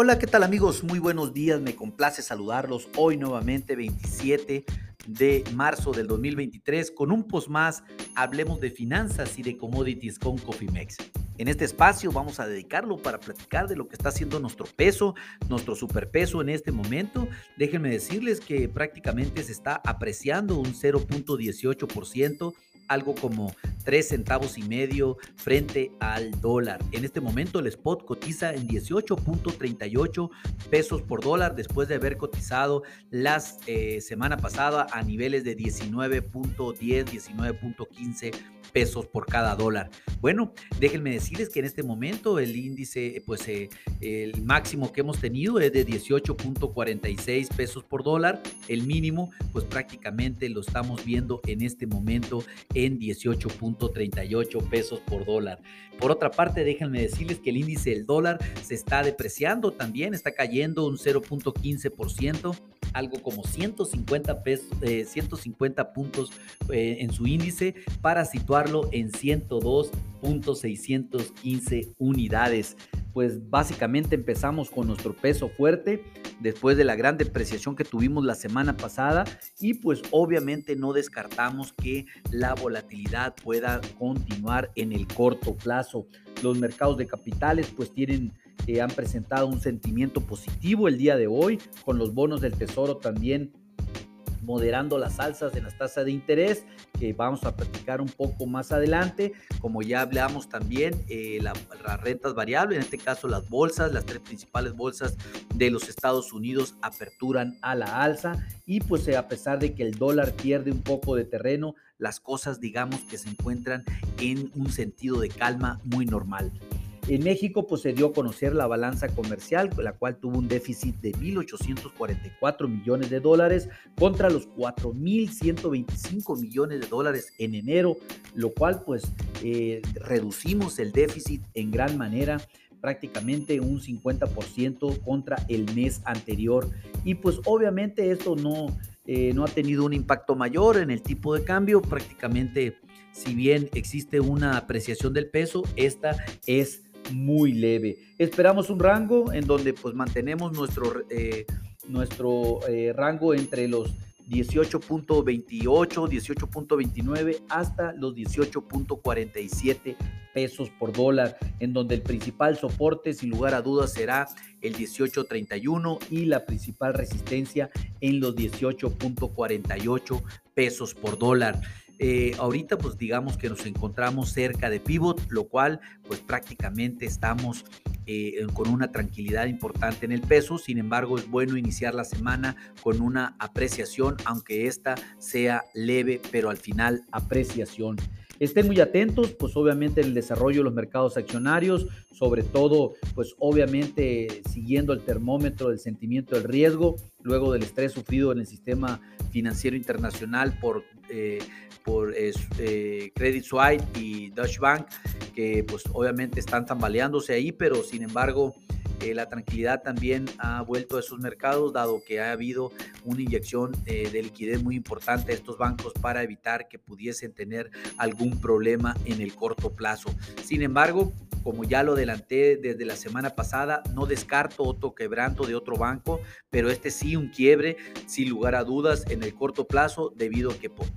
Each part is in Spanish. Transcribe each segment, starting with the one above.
Hola, ¿qué tal amigos? Muy buenos días, me complace saludarlos hoy nuevamente 27 de marzo del 2023 con un post más, hablemos de finanzas y de commodities con Cofimex. En este espacio vamos a dedicarlo para platicar de lo que está haciendo nuestro peso, nuestro superpeso en este momento. Déjenme decirles que prácticamente se está apreciando un 0.18% algo como 3 centavos y medio frente al dólar. En este momento el spot cotiza en 18.38 pesos por dólar después de haber cotizado la eh, semana pasada a niveles de 19.10, 19.15 pesos por cada dólar. Bueno, déjenme decirles que en este momento el índice, pues eh, el máximo que hemos tenido es de 18.46 pesos por dólar. El mínimo, pues prácticamente lo estamos viendo en este momento en 18.38 pesos por dólar. Por otra parte, déjenme decirles que el índice del dólar se está depreciando también, está cayendo un 0.15% algo como 150, pesos, 150 eh, puntos eh, en su índice para situarlo en 102.615 unidades. Pues básicamente empezamos con nuestro peso fuerte después de la gran depreciación que tuvimos la semana pasada y pues obviamente no descartamos que la volatilidad pueda continuar en el corto plazo. Los mercados de capitales pues tienen que han presentado un sentimiento positivo el día de hoy, con los bonos del Tesoro también moderando las alzas en las tasas de interés, que vamos a platicar un poco más adelante. Como ya hablamos también, eh, las rentas variables, en este caso las bolsas, las tres principales bolsas de los Estados Unidos aperturan a la alza y pues eh, a pesar de que el dólar pierde un poco de terreno, las cosas digamos que se encuentran en un sentido de calma muy normal. En México pues, se dio a conocer la balanza comercial, la cual tuvo un déficit de 1.844 millones de dólares contra los 4.125 millones de dólares en enero, lo cual pues eh, reducimos el déficit en gran manera prácticamente un 50% contra el mes anterior. Y pues obviamente esto no, eh, no ha tenido un impacto mayor en el tipo de cambio, prácticamente si bien existe una apreciación del peso, esta es muy leve. Esperamos un rango en donde pues mantenemos nuestro, eh, nuestro eh, rango entre los 18.28, 18.29 hasta los 18.47 pesos por dólar, en donde el principal soporte sin lugar a dudas será el 18.31 y la principal resistencia en los 18.48 pesos por dólar. Eh, ahorita pues digamos que nos encontramos cerca de pivot, lo cual pues prácticamente estamos eh, con una tranquilidad importante en el peso. Sin embargo, es bueno iniciar la semana con una apreciación, aunque esta sea leve, pero al final apreciación. Estén muy atentos, pues obviamente en el desarrollo de los mercados accionarios, sobre todo, pues obviamente siguiendo el termómetro del sentimiento del riesgo, luego del estrés sufrido en el sistema financiero internacional por, eh, por eh, Credit Suisse y Deutsche Bank, que pues obviamente están tambaleándose ahí, pero sin embargo eh, la tranquilidad también ha vuelto a esos mercados, dado que ha habido una inyección eh, de liquidez muy importante a estos bancos para evitar que pudiesen tener algún problema en el corto plazo. Sin embargo, como ya lo adelanté desde la semana pasada, no descarto otro quebranto de otro banco, pero este sí un quiebre, sin lugar a dudas, en el corto plazo, debido a que pues,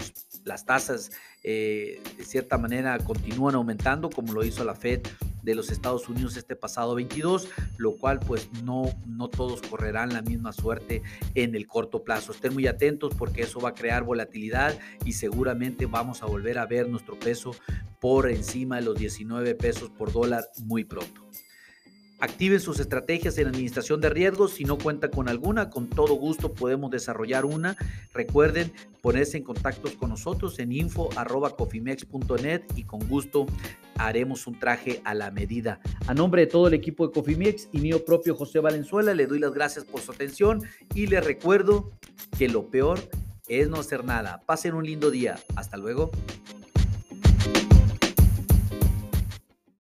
las tasas eh, de cierta manera continúan aumentando, como lo hizo la Fed de los Estados Unidos este pasado 22, lo cual pues no, no todos correrán la misma suerte en el corto plazo. Estén muy atentos porque eso va a crear volatilidad y seguramente vamos a volver a ver nuestro peso por encima de los 19 pesos por dólar muy pronto. Activen sus estrategias en administración de riesgos. Si no cuenta con alguna, con todo gusto podemos desarrollar una. Recuerden ponerse en contacto con nosotros en info.cofimex.net y con gusto haremos un traje a la medida. A nombre de todo el equipo de Cofimex y mío propio José Valenzuela, le doy las gracias por su atención y les recuerdo que lo peor es no hacer nada. Pasen un lindo día. Hasta luego.